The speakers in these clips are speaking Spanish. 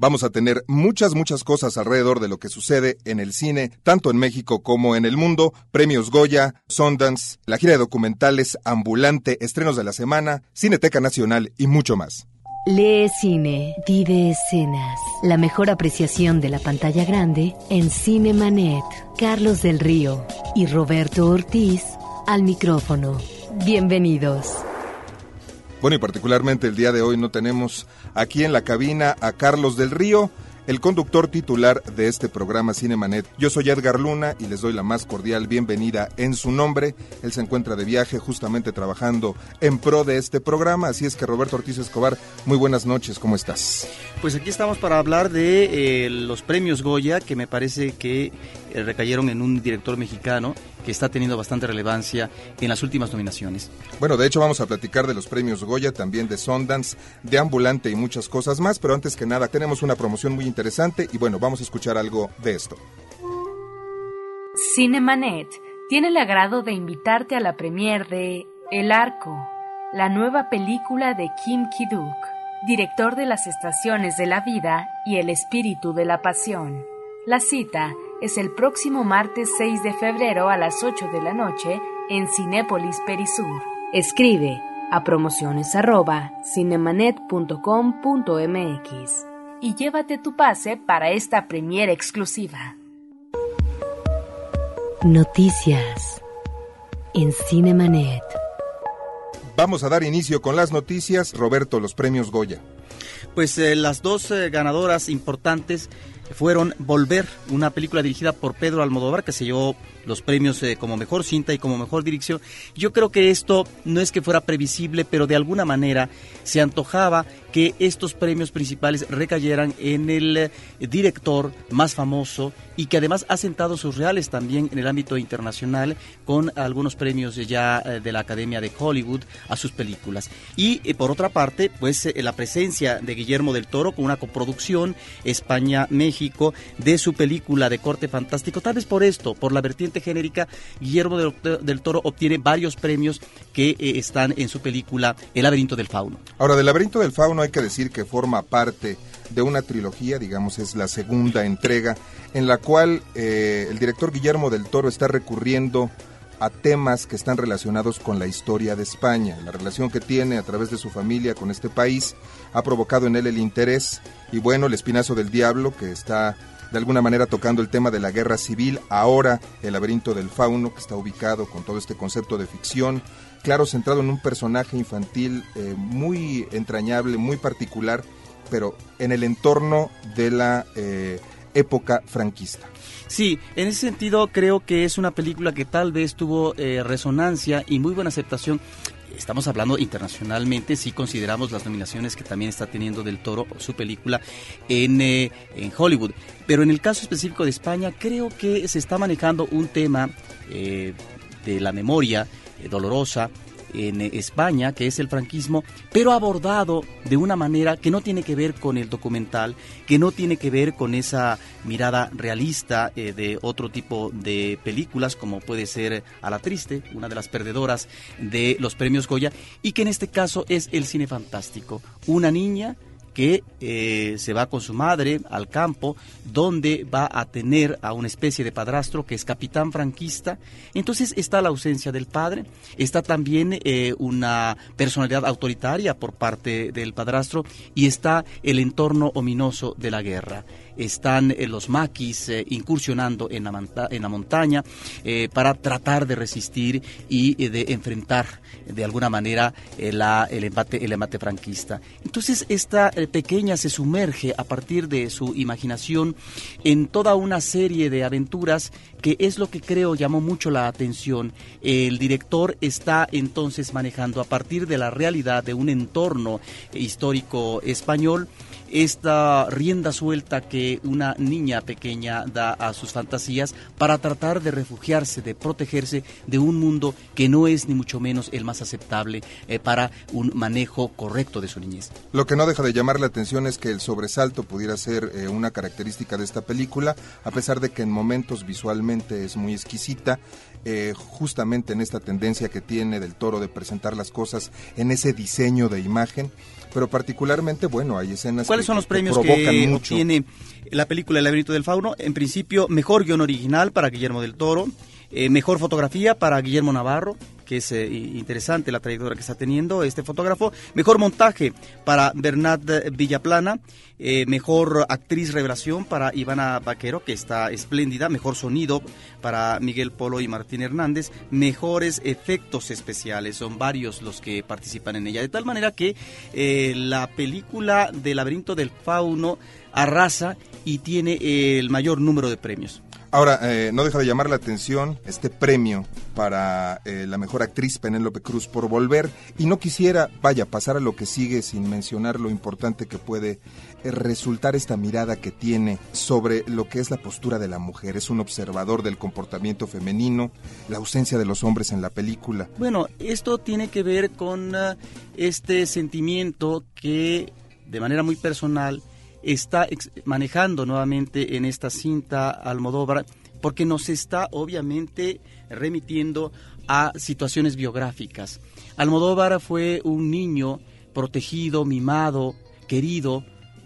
Vamos a tener muchas, muchas cosas alrededor de lo que sucede en el cine, tanto en México como en el mundo. Premios Goya, Sundance, la gira de documentales ambulante, estrenos de la semana, Cineteca Nacional y mucho más. Lee cine, vive escenas. La mejor apreciación de la pantalla grande en Cinemanet. Carlos del Río y Roberto Ortiz al micrófono. Bienvenidos. Bueno, y particularmente el día de hoy no tenemos aquí en la cabina a Carlos del Río, el conductor titular de este programa Cinemanet. Yo soy Edgar Luna y les doy la más cordial bienvenida en su nombre. Él se encuentra de viaje justamente trabajando en pro de este programa, así es que Roberto Ortiz Escobar, muy buenas noches, ¿cómo estás? Pues aquí estamos para hablar de eh, los premios Goya, que me parece que eh, recayeron en un director mexicano que está teniendo bastante relevancia en las últimas nominaciones. Bueno, de hecho vamos a platicar de los premios Goya, también de Sundance, de Ambulante y muchas cosas más, pero antes que nada tenemos una promoción muy interesante y bueno, vamos a escuchar algo de esto. Cinemanet tiene el agrado de invitarte a la premier de El Arco, la nueva película de Kim Ki-duk, director de las estaciones de la vida y el espíritu de la pasión. La cita es el próximo martes 6 de febrero a las 8 de la noche en Cinépolis Perisur. Escribe a promociones arroba cinemanet.com.mx y llévate tu pase para esta premiere exclusiva. Noticias en Cinemanet. Vamos a dar inicio con las noticias. Roberto, los premios Goya. Pues eh, las dos eh, ganadoras importantes fueron Volver, una película dirigida por Pedro Almodóvar que se llevó los premios eh, como mejor cinta y como mejor dirección. Yo creo que esto no es que fuera previsible, pero de alguna manera se antojaba que estos premios principales recayeran en el eh, director más famoso y que además ha sentado sus reales también en el ámbito internacional con algunos premios ya eh, de la Academia de Hollywood a sus películas. Y por otra parte, pues la presencia de Guillermo del Toro con una coproducción España-México de su película de corte fantástico, tal vez por esto, por la vertiente genérica, Guillermo del, Toro obtiene varios premios que eh, están en su película El laberinto del fauno. Ahora, del laberinto del fauno hay que decir que forma parte de una trilogía, digamos, es la segunda entrega, en la cual eh, el director Guillermo del Toro está recurriendo a temas que están relacionados con la historia de España. La relación que tiene a través de su familia con este país ha provocado en él el interés y bueno, el espinazo del diablo que está de alguna manera tocando el tema de la guerra civil, ahora el laberinto del fauno, que está ubicado con todo este concepto de ficción, claro, centrado en un personaje infantil eh, muy entrañable, muy particular, pero en el entorno de la eh, época franquista. Sí, en ese sentido creo que es una película que tal vez tuvo eh, resonancia y muy buena aceptación estamos hablando internacionalmente si consideramos las nominaciones que también está teniendo del Toro su película en, eh, en Hollywood. Pero en el caso específico de España creo que se está manejando un tema eh, de la memoria eh, dolorosa en España, que es el franquismo, pero abordado de una manera que no tiene que ver con el documental, que no tiene que ver con esa mirada realista eh, de otro tipo de películas, como puede ser A la Triste, una de las perdedoras de los premios Goya, y que en este caso es el cine fantástico. Una niña que eh, se va con su madre al campo, donde va a tener a una especie de padrastro que es capitán franquista. Entonces está la ausencia del padre, está también eh, una personalidad autoritaria por parte del padrastro y está el entorno ominoso de la guerra están eh, los maquis eh, incursionando en la, en la montaña eh, para tratar de resistir y de enfrentar de alguna manera la, el, embate, el embate franquista. Entonces esta pequeña se sumerge a partir de su imaginación en toda una serie de aventuras que es lo que creo llamó mucho la atención. El director está entonces manejando a partir de la realidad de un entorno histórico español esta rienda suelta que una niña pequeña da a sus fantasías para tratar de refugiarse, de protegerse de un mundo que no es ni mucho menos el más aceptable eh, para un manejo correcto de su niñez. Lo que no deja de llamar la atención es que el sobresalto pudiera ser eh, una característica de esta película, a pesar de que en momentos visualmente es muy exquisita, eh, justamente en esta tendencia que tiene del toro de presentar las cosas en ese diseño de imagen pero particularmente, bueno, hay escenas ¿Cuál ¿Cuáles son los premios que, obtiene la película El laberinto del fauno? En principio, mejor guion original para Guillermo del Toro, eh, mejor fotografía para Guillermo Navarro, que es eh, interesante la trayectoria que está teniendo este fotógrafo. Mejor montaje para Bernat Villaplana. Eh, mejor actriz revelación para Ivana Vaquero, que está espléndida. Mejor sonido para Miguel Polo y Martín Hernández. Mejores efectos especiales. Son varios los que participan en ella. De tal manera que la película del laberinto del fauno arrasa y tiene el mayor número de premios. Ahora, eh, no deja de llamar la atención este premio para eh, la mejor actriz Penélope Cruz por volver y no quisiera, vaya, pasar a lo que sigue sin mencionar lo importante que puede eh, resultar esta mirada que tiene sobre lo que es la postura de la mujer. Es un observador del comportamiento femenino, la ausencia de los hombres en la película. Bueno, esto tiene que ver con ah, este sentimiento que de manera muy personal está manejando nuevamente en esta cinta Almodóvar, porque nos está obviamente remitiendo a situaciones biográficas. Almodóvar fue un niño protegido, mimado, querido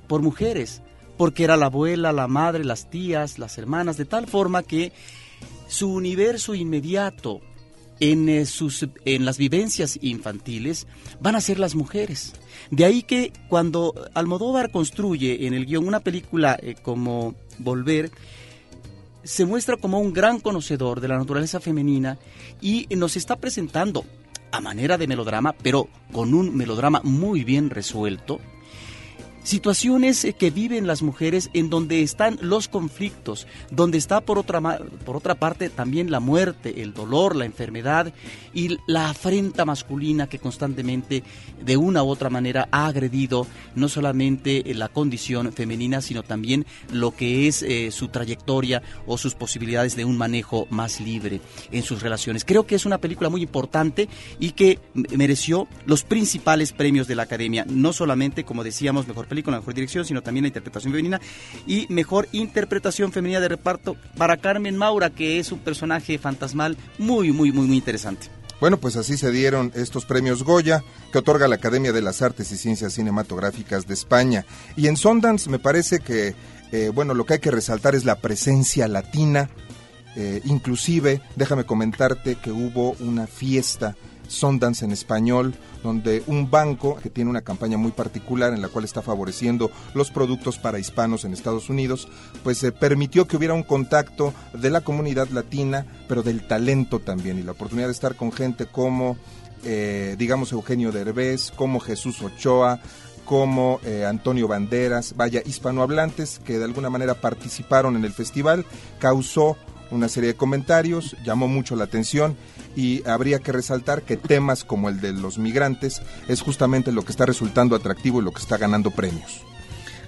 por mujeres, porque era la abuela, la madre, las tías, las hermanas, de tal forma que su universo inmediato en, eh, sus, en las vivencias infantiles van a ser las mujeres. De ahí que cuando Almodóvar construye en el guion una película eh, como Volver, se muestra como un gran conocedor de la naturaleza femenina y nos está presentando a manera de melodrama, pero con un melodrama muy bien resuelto, situaciones eh, que viven las mujeres en donde están los conflictos, donde está por otra, por otra parte también la muerte, el dolor, la enfermedad y la afrenta masculina que constantemente de una u otra manera ha agredido no solamente la condición femenina, sino también lo que es eh, su trayectoria o sus posibilidades de un manejo más libre en sus relaciones. Creo que es una película muy importante y que mereció los principales premios de la Academia, no solamente, como decíamos, mejor la mejor dirección, sino también la interpretación femenina y mejor interpretación femenina de reparto para Carmen Maura, que es un personaje fantasmal muy, muy, muy, muy interesante. Bueno, pues así se dieron estos premios Goya que otorga la Academia de las Artes y Ciencias Cinematográficas de España. Y en Sundance me parece que, eh, bueno, lo que hay que resaltar es la presencia latina. Eh, inclusive, déjame comentarte que hubo una fiesta Sundance en español, donde un banco que tiene una campaña muy particular en la cual está favoreciendo los productos para hispanos en Estados Unidos, pues se permitió que hubiera un contacto de la comunidad latina, pero del talento también y la oportunidad de estar con gente como, eh, digamos, Eugenio Derbez, como Jesús Ochoa, como eh, Antonio Banderas, vaya, hispanohablantes que de alguna manera participaron en el festival, causó una serie de comentarios, llamó mucho la atención y habría que resaltar que temas como el de los migrantes es justamente lo que está resultando atractivo y lo que está ganando premios.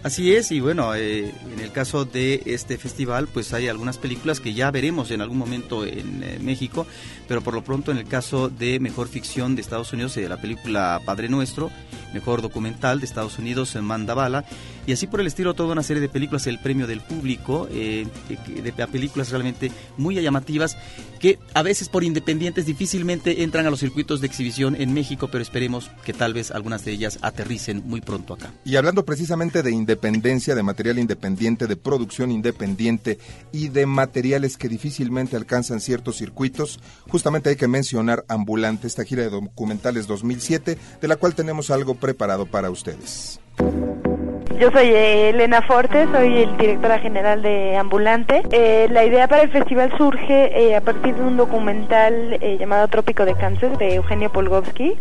Así es, y bueno, eh, en el caso de este festival, pues hay algunas películas que ya veremos en algún momento en eh, México, pero por lo pronto en el caso de Mejor Ficción de Estados Unidos, eh, la película Padre Nuestro, Mejor Documental de Estados Unidos, Mandabala, y así por el estilo toda una serie de películas, el premio del público, de, de, películas realmente muy llamativas, que a veces por independientes difícilmente entran a los circuitos de exhibición en México, pero esperemos que tal vez algunas de ellas aterricen muy pronto acá. Y hablando precisamente de independencia, de material independiente, de producción independiente y de materiales que difícilmente alcanzan ciertos circuitos, justamente hay que mencionar Ambulante, esta gira de documentales 2007, de la cual tenemos algo preparado para ustedes. Yo soy Elena Forte, soy el directora general de Ambulante. Eh, la idea para el festival surge eh, a partir de un documental eh, llamado Trópico de Cáncer de Eugenio Polgovsky.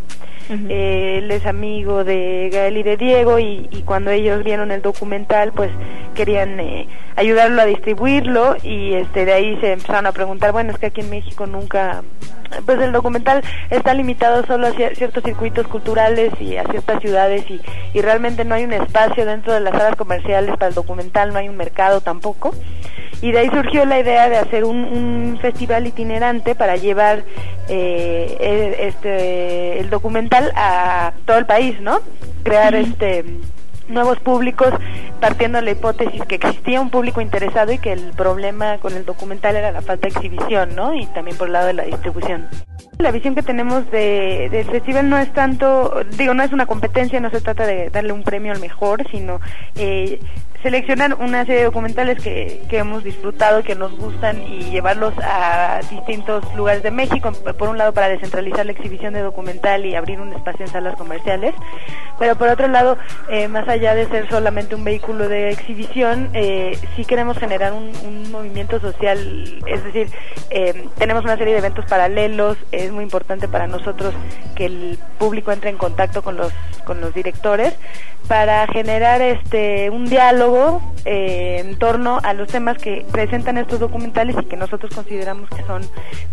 Él es amigo de Gael y de Diego y, y, cuando ellos vieron el documental pues querían ayudarlo a distribuirlo y este de ahí se empezaron a preguntar, bueno, es que aquí en México nunca pues el documental está limitado solo a ciertos circuitos culturales y a ciertas ciudades y, y realmente no hay un espacio dentro de las salas comerciales para el documental, no hay un mercado tampoco. Y de ahí surgió la idea de hacer un, un festival itinerante para llevar eh, e, este, el documental a todo el país, ¿no? Crear este nuevos públicos, partiendo de la hipótesis que existía un público interesado y que el problema con el documental era la falta de exhibición, ¿no? Y también por el lado de la distribución. La visión que tenemos de, del festival no es tanto, digo, no es una competencia, no se trata de darle un premio al mejor, sino eh, seleccionar una serie de documentales que, que hemos disfrutado, que nos gustan y llevarlos a distintos lugares de México, por un lado para descentralizar la exhibición de documental y abrir un espacio en salas comerciales, pero por otro lado, eh, más allá de ser solamente un vehículo de exhibición, eh, sí queremos generar un, movimiento social, es decir, eh, tenemos una serie de eventos paralelos, es muy importante para nosotros que el público entre en contacto con los, con los directores, para generar este un diálogo eh, en torno a los temas que presentan estos documentales y que nosotros consideramos que son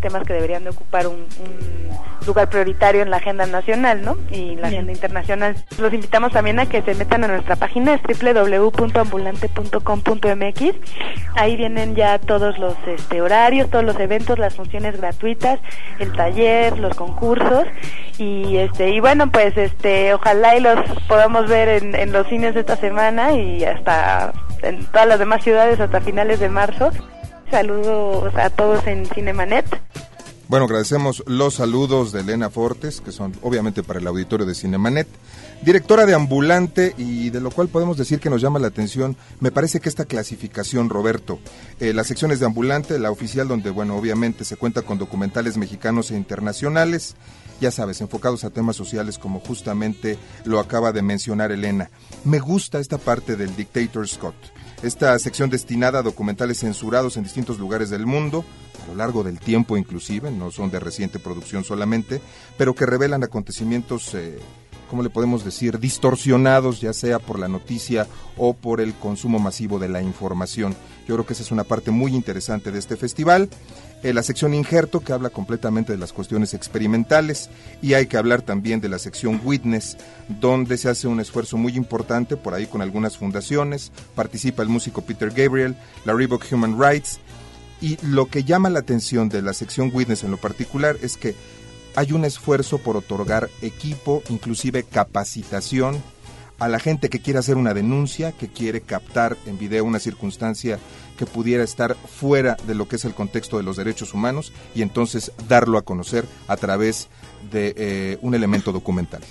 temas que deberían de ocupar un, un lugar prioritario en la agenda nacional ¿no? y la agenda internacional. Los invitamos también a que se metan a nuestra página, es www.ambulante.com.mx. Ahí vienen ya todos los este, horarios, todos los eventos, las funciones gratuitas, el taller, los concursos y este y bueno pues este ojalá y los podamos ver en, en los cines esta semana y hasta en todas las demás ciudades hasta finales de marzo. Saludos a todos en Cinemanet. Bueno, agradecemos los saludos de Elena Fortes, que son obviamente para el auditorio de Cinemanet, directora de Ambulante y de lo cual podemos decir que nos llama la atención, me parece que esta clasificación, Roberto, eh, las secciones de Ambulante, la oficial donde, bueno, obviamente se cuenta con documentales mexicanos e internacionales, ya sabes, enfocados a temas sociales como justamente lo acaba de mencionar Elena. Me gusta esta parte del Dictator Scott, esta sección destinada a documentales censurados en distintos lugares del mundo, a lo largo del tiempo inclusive, no son de reciente producción solamente, pero que revelan acontecimientos, eh, ¿cómo le podemos decir?, distorsionados, ya sea por la noticia o por el consumo masivo de la información. Yo creo que esa es una parte muy interesante de este festival. Eh, la sección Injerto, que habla completamente de las cuestiones experimentales, y hay que hablar también de la sección Witness, donde se hace un esfuerzo muy importante, por ahí con algunas fundaciones, participa el músico Peter Gabriel, la Reebok Human Rights, y lo que llama la atención de la sección Witness en lo particular es que hay un esfuerzo por otorgar equipo, inclusive capacitación, a la gente que quiere hacer una denuncia, que quiere captar en video una circunstancia que pudiera estar fuera de lo que es el contexto de los derechos humanos y entonces darlo a conocer a través de eh, un elemento documental.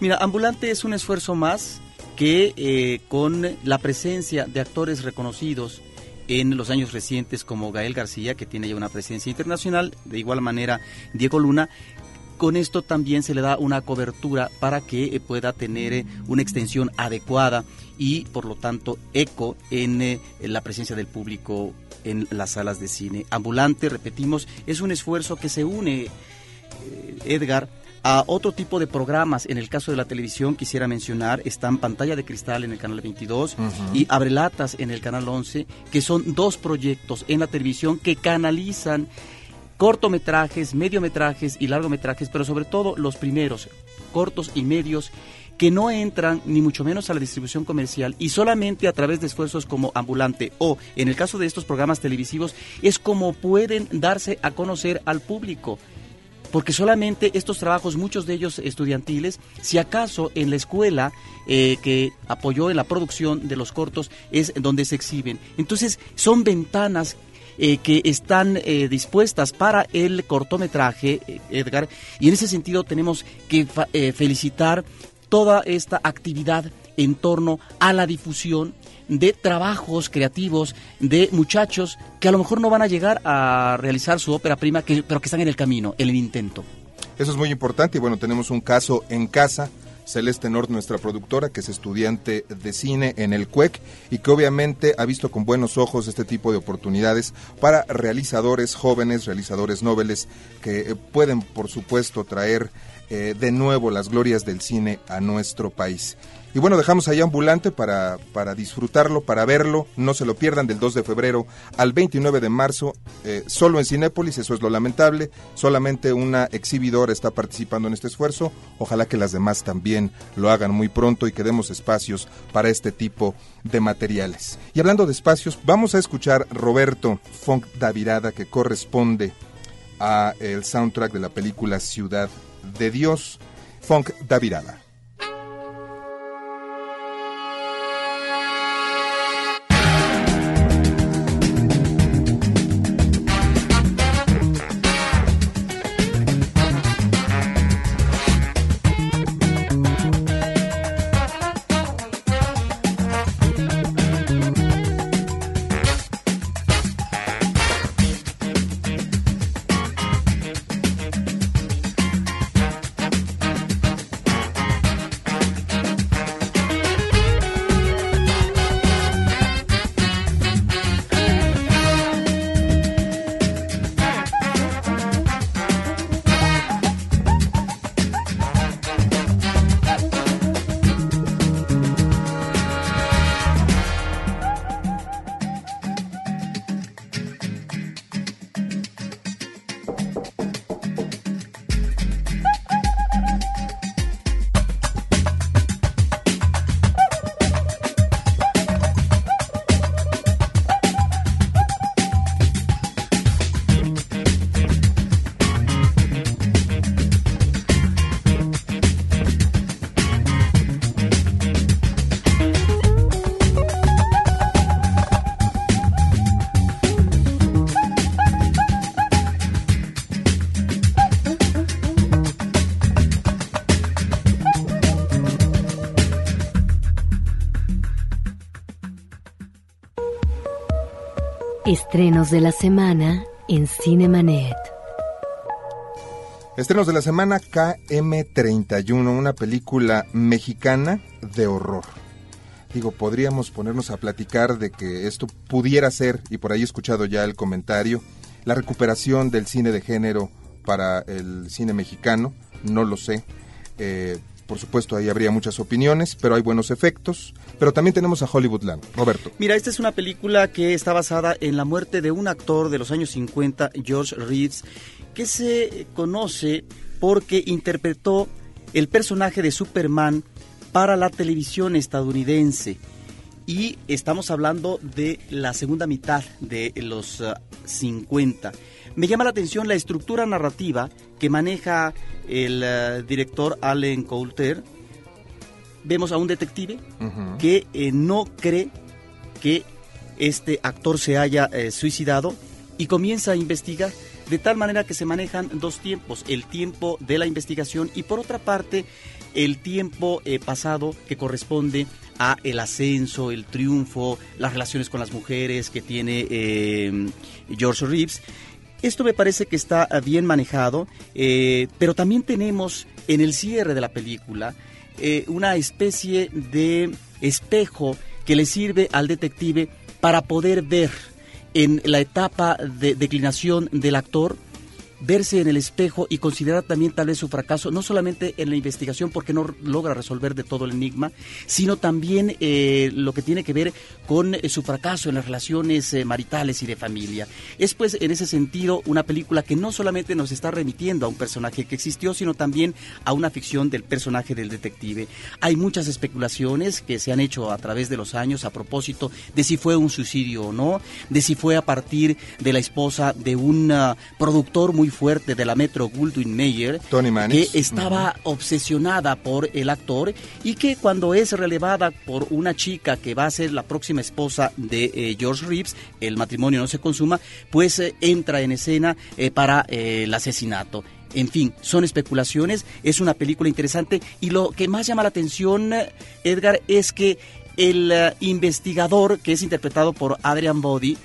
Mira, Ambulante es un esfuerzo más que eh, con la presencia de actores reconocidos en los años recientes como Gael García, que tiene ya una presencia internacional, de igual manera Diego Luna, con esto también se le da una cobertura para que eh, pueda tener eh, una extensión adecuada y por lo tanto eco en, eh, en, la presencia del público en las salas de cine. Ambulante, repetimos, es un esfuerzo que se une, Edgar, a otro tipo de programas. En el caso de la televisión, quisiera mencionar, están Pantalla de Cristal en el canal 22 uh -huh. y Abrelatas en el canal 11, que son dos proyectos en la televisión que canalizan cortometrajes, mediometrajes y largometrajes, pero sobre todo los primeros, cortos y medios, que no entran ni mucho menos a la distribución comercial y solamente a través de esfuerzos como ambulante o en el caso de estos programas televisivos es como pueden darse a conocer al público porque solamente estos trabajos, muchos de ellos estudiantiles, si acaso en la escuela eh, que apoyó en la producción de los cortos es donde se exhiben. Entonces son ventanas eh, que están eh, dispuestas para el cortometraje, eh, Edgar, y en ese sentido tenemos que felicitar toda esta actividad en torno a la difusión de trabajos creativos de muchachos que a lo mejor no van a llegar a realizar su ópera prima, que, pero que están en el camino, en el intento. Eso es muy importante y bueno, tenemos un caso en casa Celeste Nord, nuestra productora, que es estudiante de cine en el CUEC y que obviamente ha visto con buenos ojos este tipo de oportunidades para realizadores jóvenes, realizadores nobles, que eh, pueden, por supuesto, traer eh, de nuevo las glorias del cine a nuestro país. Y bueno, dejamos ahí ambulante para, para disfrutarlo, para verlo. No se lo pierdan del 2 de febrero al 29 de marzo, eh, solo en Cinépolis, eso es lo lamentable. Solamente una exhibidora está participando en este esfuerzo. Ojalá que las demás también lo hagan muy pronto y que demos espacios para este tipo de materiales. Y hablando de espacios, vamos a escuchar Roberto Funk Davirada, que corresponde a el soundtrack de la película Ciudad de Dios, Funk Davirada. Estrenos de la semana en Cinemanet. Estrenos de la semana KM31, una película mexicana de horror. Digo, podríamos ponernos a platicar de que esto pudiera ser, y por ahí he escuchado ya el comentario, la recuperación del cine de género para el cine mexicano, no lo sé. Eh, por supuesto, ahí habría muchas opiniones, pero hay buenos efectos. Pero también tenemos a Hollywoodland. Roberto. Mira, esta es una película que está basada en la muerte de un actor de los años 50, George Reeves, que se conoce porque interpretó el personaje de Superman para la televisión estadounidense. Y estamos hablando de la segunda mitad de los 50. Ah, Me llama la atención la estructura narrativa que maneja el uh, director Allen Coulter, vemos a un detective uh -huh. que eh, no cree que este actor se haya eh, suicidado y comienza a investigar de tal manera que se manejan dos tiempos, el tiempo de la investigación y por otra parte el tiempo eh, pasado que corresponde a el ascenso, el triunfo, las relaciones con las mujeres que tiene eh, George Reeves. Esto me parece que está bien manejado, eh, pero también tenemos en el cierre de la película eh, una especie de espejo que le sirve al detective para poder ver en la etapa de declinación del actor verse en el espejo y considerar también tal vez su fracaso, no solamente en la investigación porque no logra resolver de todo el enigma, sino también eh, lo que tiene que ver con eh, su fracaso en las relaciones eh, maritales y de familia. Es pues en ese sentido una película que no solamente nos está remitiendo a un personaje que existió, sino también a una ficción del personaje del detective. Hay muchas especulaciones que se han hecho a través de los años a propósito de si fue un suicidio o no, de si fue a partir de la esposa de un uh, productor muy fuerte de la Metro Goldwyn Mayer, Tony que estaba uh -huh. obsesionada por el actor y que cuando es relevada por una chica que va a ser la próxima esposa de eh, George Reeves, el matrimonio no se consuma, pues eh, entra en escena eh, para el asesinato. En fin, son especulaciones, es una película interesante y lo que más llama la atención, Edgar, es que el uh, investigador, que es interpretado por Adrian Boddy,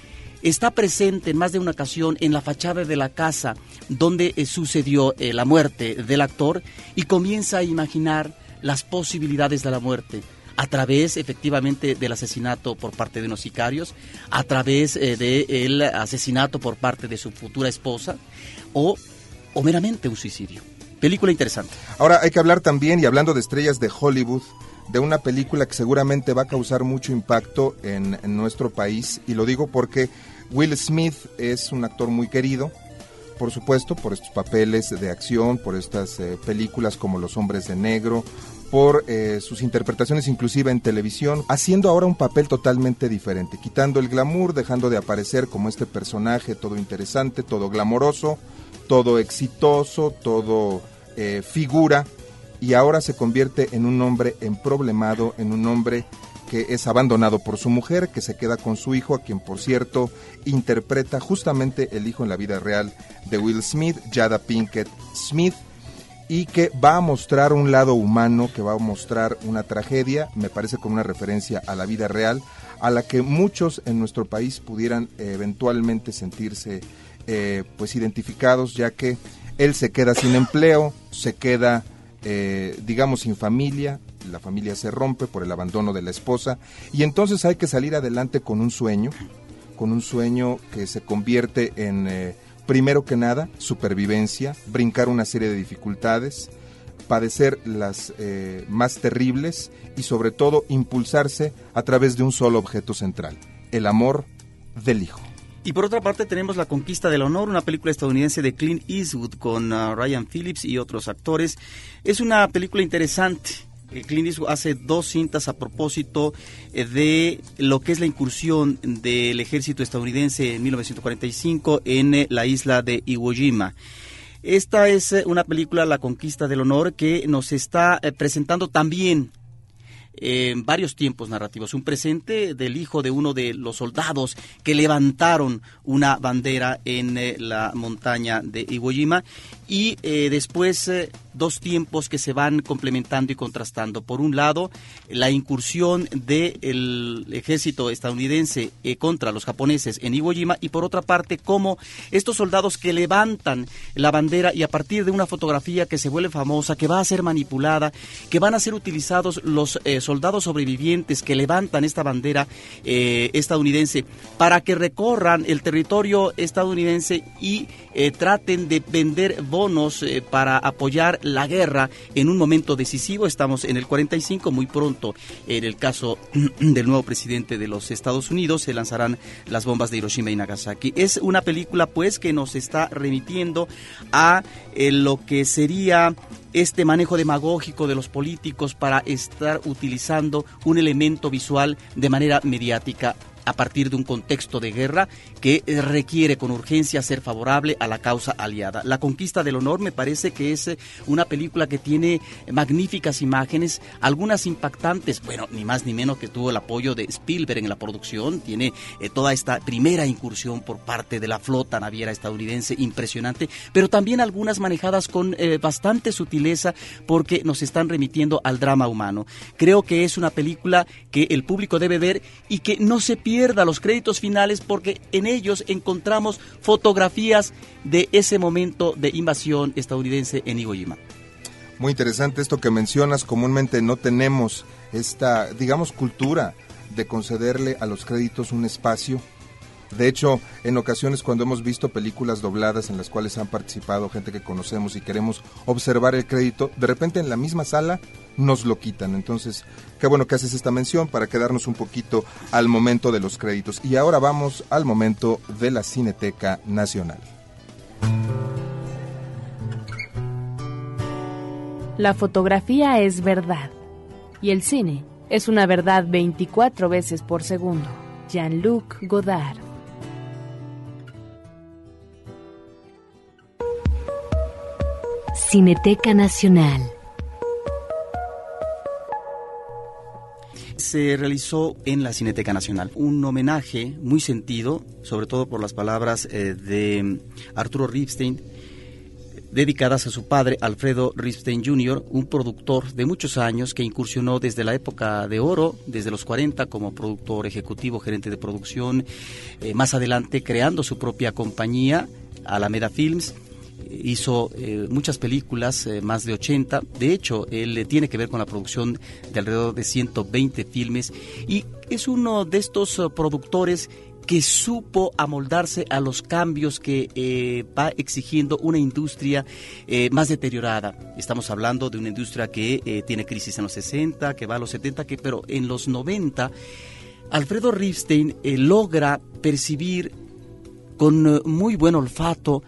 está presente en más de una ocasión en la fachada de la casa donde eh, sucedió eh, la muerte del actor y comienza a imaginar las posibilidades de la muerte a través efectivamente del asesinato por parte de unos sicarios, a través eh, del asesinato por parte de su futura esposa o, o meramente un suicidio. Película interesante. Ahora hay que hablar también, y hablando de estrellas de Hollywood, de una película que seguramente va a causar mucho impacto en, nuestro país y lo digo porque Will Smith es un actor muy querido, por supuesto, por estos papeles de acción, por estas eh, películas como Los Hombres de Negro, por eh, sus interpretaciones inclusive en televisión, haciendo ahora un papel totalmente diferente, quitando el glamour, dejando de aparecer como este personaje todo interesante, todo glamoroso, todo exitoso, todo eh, figura y ahora se convierte en un hombre emproblemado, en un hombre que es abandonado por su mujer, que se queda con su hijo, a quien por cierto interpreta justamente el hijo en la vida real de Will Smith, Jada Pinkett Smith, y que va a mostrar un lado humano, que va a mostrar una tragedia, me parece con una referencia a la vida real, a la que muchos en nuestro país pudieran eventualmente sentirse eh, pues identificados, ya que él se queda sin empleo, se queda eh, digamos, sin familia, la familia se rompe por el abandono de la esposa y entonces hay que salir adelante con un sueño, con un sueño que se convierte en, eh, primero que nada, supervivencia, brincar una serie de dificultades, padecer las eh, más terribles y sobre todo impulsarse a través de un solo objeto central, el amor del hijo. Y por otra parte tenemos La Conquista del Honor, una película estadounidense de Clint Eastwood con uh, Ryan Phillips y otros actores. Es una película interesante. Clint Eastwood hace dos cintas a propósito eh, de lo que es la incursión del ejército estadounidense en 1945 en eh, la isla de Iwo Jima. Esta es eh, una película, La Conquista del Honor, que nos está presentando también en varios tiempos narrativos. Un presente del hijo de uno de los soldados que levantaron una bandera en eh, la montaña de Iwo Jima y eh, después eh, dos tiempos que se van complementando y contrastando. Por un lado, la incursión del ejército estadounidense eh, contra los japoneses en Iwo Jima y por otra parte, cómo estos soldados que levantan la bandera y a partir de una fotografía que se vuelve famosa, que va a ser manipulada, que van a ser utilizados los soldados sobrevivientes que levantan esta bandera estadounidense para que recorran el territorio estadounidense y traten de vender bonos eh, para apoyar la guerra en un momento decisivo. Estamos en el 45, muy pronto, en el caso del nuevo presidente de los Estados Unidos, se lanzarán las bombas de Hiroshima y Nagasaki. Es una película, pues, que nos está remitiendo a eh, lo que sería este manejo demagógico de los políticos para estar utilizando un elemento visual de manera mediática a partir de un contexto de guerra que eh, requiere con urgencia ser favorable a la causa aliada. La conquista del honor me parece que es eh, una película que tiene magníficas imágenes, algunas impactantes, bueno, ni más ni menos que tuvo el apoyo de Spielberg en la producción, tiene eh, toda esta primera incursión por parte de la flota naviera estadounidense impresionante, pero también algunas manejadas con bastante sutileza porque nos están remitiendo al drama humano. Creo que es una película que el público debe ver y que no se los créditos finales porque en ellos encontramos fotografías de ese momento de invasión estadounidense en Iwo Jima. Muy interesante esto que mencionas, comúnmente no tenemos esta, digamos, cultura de concederle a los créditos un espacio. De hecho, en ocasiones cuando hemos visto películas dobladas en las cuales han participado gente que conocemos y queremos observar el crédito, de repente en la misma sala nos lo quitan. Entonces, qué bueno que haces esta mención para quedarnos un poquito al momento de los créditos. Y ahora vamos al momento de la Cineteca Nacional. La fotografía es verdad y el cine es una verdad 24 veces por segundo. Jean-Luc Godard. Cineteca Nacional se realizó en la Cineteca Nacional. Un homenaje muy sentido, sobre todo por las palabras eh, de Arturo Ripstein, dedicadas a su padre, Alfredo Ripstein Jr., un productor de muchos años que incursionó desde la época de oro, desde los 40 como productor ejecutivo, gerente de producción, eh, más adelante creando su propia compañía, Alameda Films, hizo eh, muchas películas, eh, más de 80. De hecho, él eh, tiene que ver con la producción de alrededor de 120 filmes y es uno de estos productores que supo amoldarse a los cambios que va exigiendo una industria más deteriorada. Estamos hablando de una industria que tiene crisis en los 60, que va a los 70, que, pero en los 90 Alfredo Ripstein logra percibir con muy buen olfato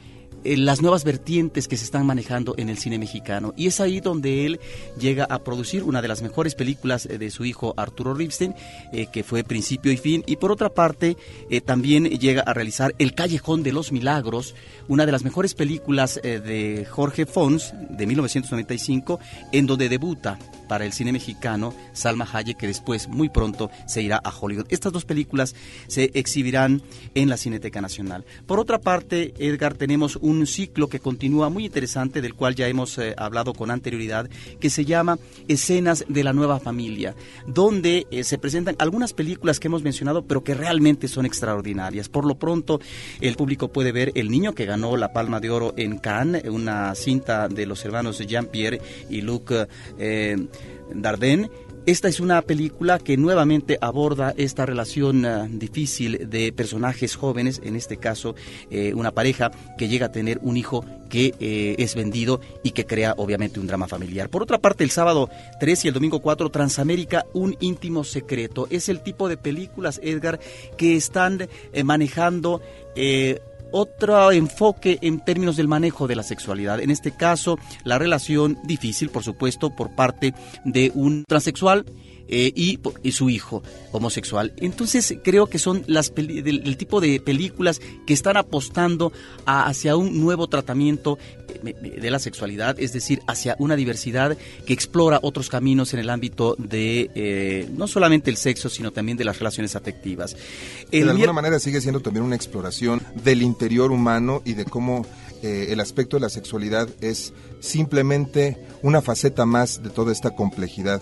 eh, las nuevas vertientes que se están manejando en el cine mexicano. Y es ahí donde él llega a producir una de las mejores películas eh, de su hijo Arturo Ripstein, eh, que fue Principio y Fin. Y por otra parte, también llega a realizar El Callejón de los Milagros, una de las mejores películas de Jorge Fons de 1995, en donde debuta para el cine mexicano Salma Hayek, que después, muy pronto, se irá a Hollywood. Estas dos películas se exhibirán en la Cineteca Nacional. Por otra parte, Edgar, tenemos un ciclo que continúa muy interesante, del cual ya hemos eh, hablado con anterioridad, que se llama Escenas de la Nueva Familia, donde eh, se presentan algunas películas que hemos mencionado, pero que realmente son extraordinarias. Por lo pronto, el público puede ver El Niño que ganó la Palma de Oro en Cannes, una cinta de los hermanos Jean-Pierre y Luc eh, Dardenne. Esta es una película que nuevamente aborda esta relación ah, difícil de personajes jóvenes, en este caso eh, una pareja que llega a tener un hijo que eh, es vendido y que crea obviamente un drama familiar. Por otra parte, el sábado 3 y el domingo 4, Transamérica, un íntimo secreto. Es el tipo de películas, Edgar, que están eh, manejando otro enfoque en términos del manejo de la sexualidad. En este caso, la relación difícil, por supuesto, por parte de un transexual eh, y, su hijo homosexual. Entonces creo que son las del, tipo de películas que están apostando hacia un nuevo tratamiento eh, de la sexualidad, es decir, hacia una diversidad que explora otros caminos en el ámbito de eh, no solamente el sexo, sino también de las relaciones afectivas. de alguna manera sigue siendo también una exploración del interior humano y de cómo eh, el aspecto de la sexualidad es simplemente una faceta más de toda esta complejidad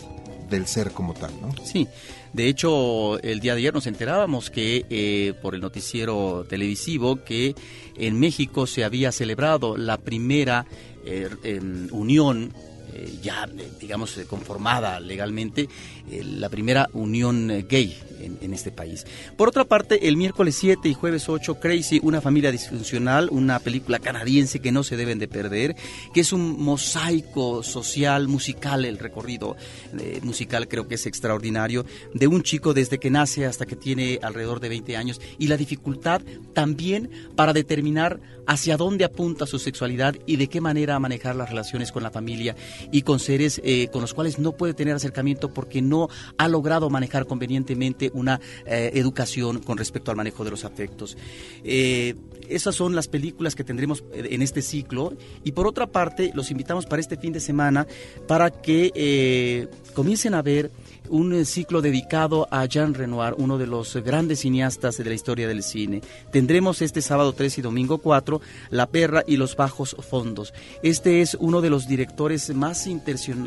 del ser como tal, ¿no? Sí, de hecho, el día de ayer nos enterábamos que eh, por el noticiero televisivo que en México se había celebrado la primera eh, em, unión eh, ya, digamos, conformada legalmente, la primera unión gay en, este país. Por otra parte, el miércoles 7 y jueves 8, Crazy, una familia disfuncional, una película canadiense que no se deben de perder, que es un mosaico social, musical, el recorrido eh, musical creo que es extraordinario, de un chico desde que nace hasta que tiene alrededor de 20 años y la dificultad también para determinar hacia dónde apunta su sexualidad y de qué manera manejar las relaciones con la familia y con seres eh, con los cuales no puede tener acercamiento porque no ha logrado manejar convenientemente una eh, educación con respecto al manejo de los afectos. Eh, esas son las películas que tendremos eh, en este ciclo y por otra parte los invitamos para este fin de semana para que comiencen a ver un eh, ciclo dedicado a Jean Renoir, uno de los grandes cineastas de la historia del cine. Tendremos este sábado 3 y domingo 4 La perra y los bajos fondos. Este es uno de los directores más,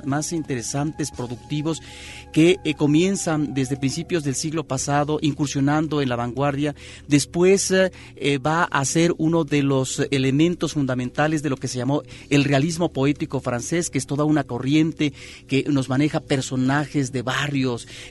más interesantes, productivos, que eh, comienzan desde principios del siglo pasado incursionando en la vanguardia. Después eh, va a ser uno de los elementos fundamentales de lo que se llamó el realismo poético francés, que es toda una corriente que nos maneja personajes de barrio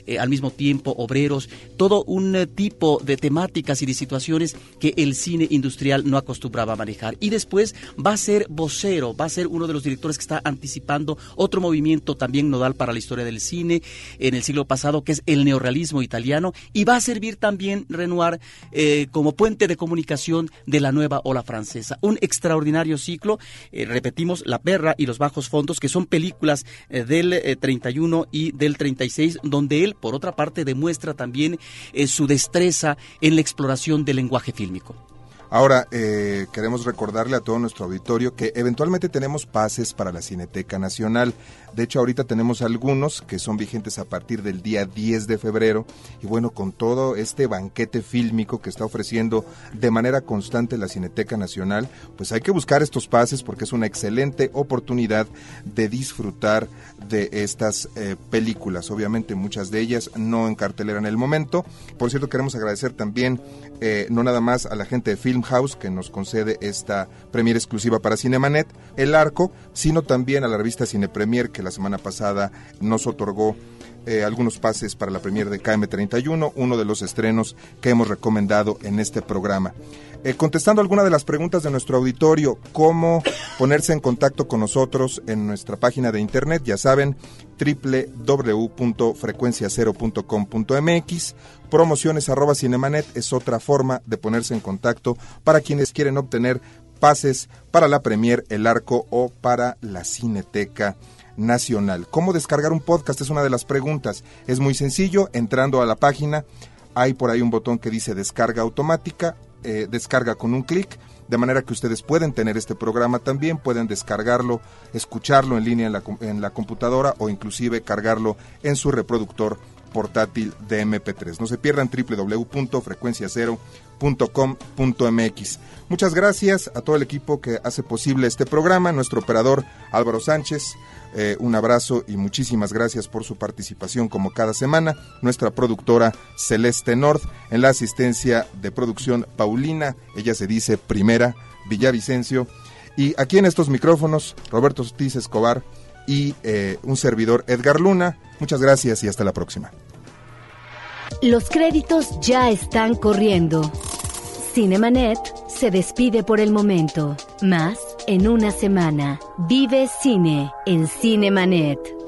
eh, al mismo tiempo obreros, todo un eh, tipo de temáticas y de situaciones que el cine industrial no acostumbraba a manejar. Y después va a ser vocero, va a ser uno de los directores que está anticipando otro movimiento también nodal para la historia del cine en el siglo pasado, que es el neorrealismo italiano, y va a servir también Renoir eh, como puente de comunicación de la nueva ola francesa. Un extraordinario ciclo, repetimos, La Perra y los Bajos Fondos, que son películas del 31 y del 36 donde él, por otra parte, demuestra también eh, su destreza en la exploración del lenguaje fílmico. Ahora, eh, queremos recordarle a todo nuestro auditorio que eventualmente tenemos pases para la Cineteca Nacional. De hecho, ahorita tenemos algunos que son vigentes a partir del día 10 de febrero. Y bueno, con todo este banquete fílmico que está ofreciendo de manera constante la Cineteca Nacional, pues hay que buscar estos pases porque es una excelente oportunidad de disfrutar de estas eh, películas. Obviamente muchas de ellas no en cartelera en el momento. Por cierto, queremos agradecer también eh, no nada más a la gente de Film House que nos concede esta premier exclusiva para Cinemanet, El Arco, sino también a la revista Cine Premier la semana pasada nos otorgó eh, algunos pases para la premier de KM31, uno de los estrenos que hemos recomendado en este programa. Eh, contestando alguna de las preguntas de nuestro auditorio, cómo ponerse en contacto con nosotros en nuestra página de internet, ya saben, www.frecuenciacero.com.mx. Promociones arroba Cinemanet es otra forma de ponerse en contacto para quienes quieren obtener pases para la Premier El Arco o para la Cineteca Nacional. ¿Cómo descargar un podcast? Es una de las preguntas. Es muy sencillo, entrando a la página, hay por ahí un botón que dice descarga automática eh, descarga con un clic, de manera que ustedes pueden tener este programa también, pueden descargarlo, escucharlo en línea en la, en la computadora o inclusive cargarlo en su reproductor portátil de MP3. No se pierdan www.frecuenciacero.com.mx. Muchas gracias a todo el equipo que hace posible este programa, nuestro operador Álvaro Sánchez, eh, un abrazo y muchísimas gracias por su participación como cada semana. Nuestra productora Celeste North en la asistencia de producción Paulina, ella se dice primera, Villavicencio. Y aquí en estos micrófonos, Roberto Ortiz Escobar y eh, un servidor Edgar Luna. Muchas gracias y hasta la próxima. Los créditos ya están corriendo. Cinemanet se despide por el momento. Más en una semana. Vive cine en Cinemanet.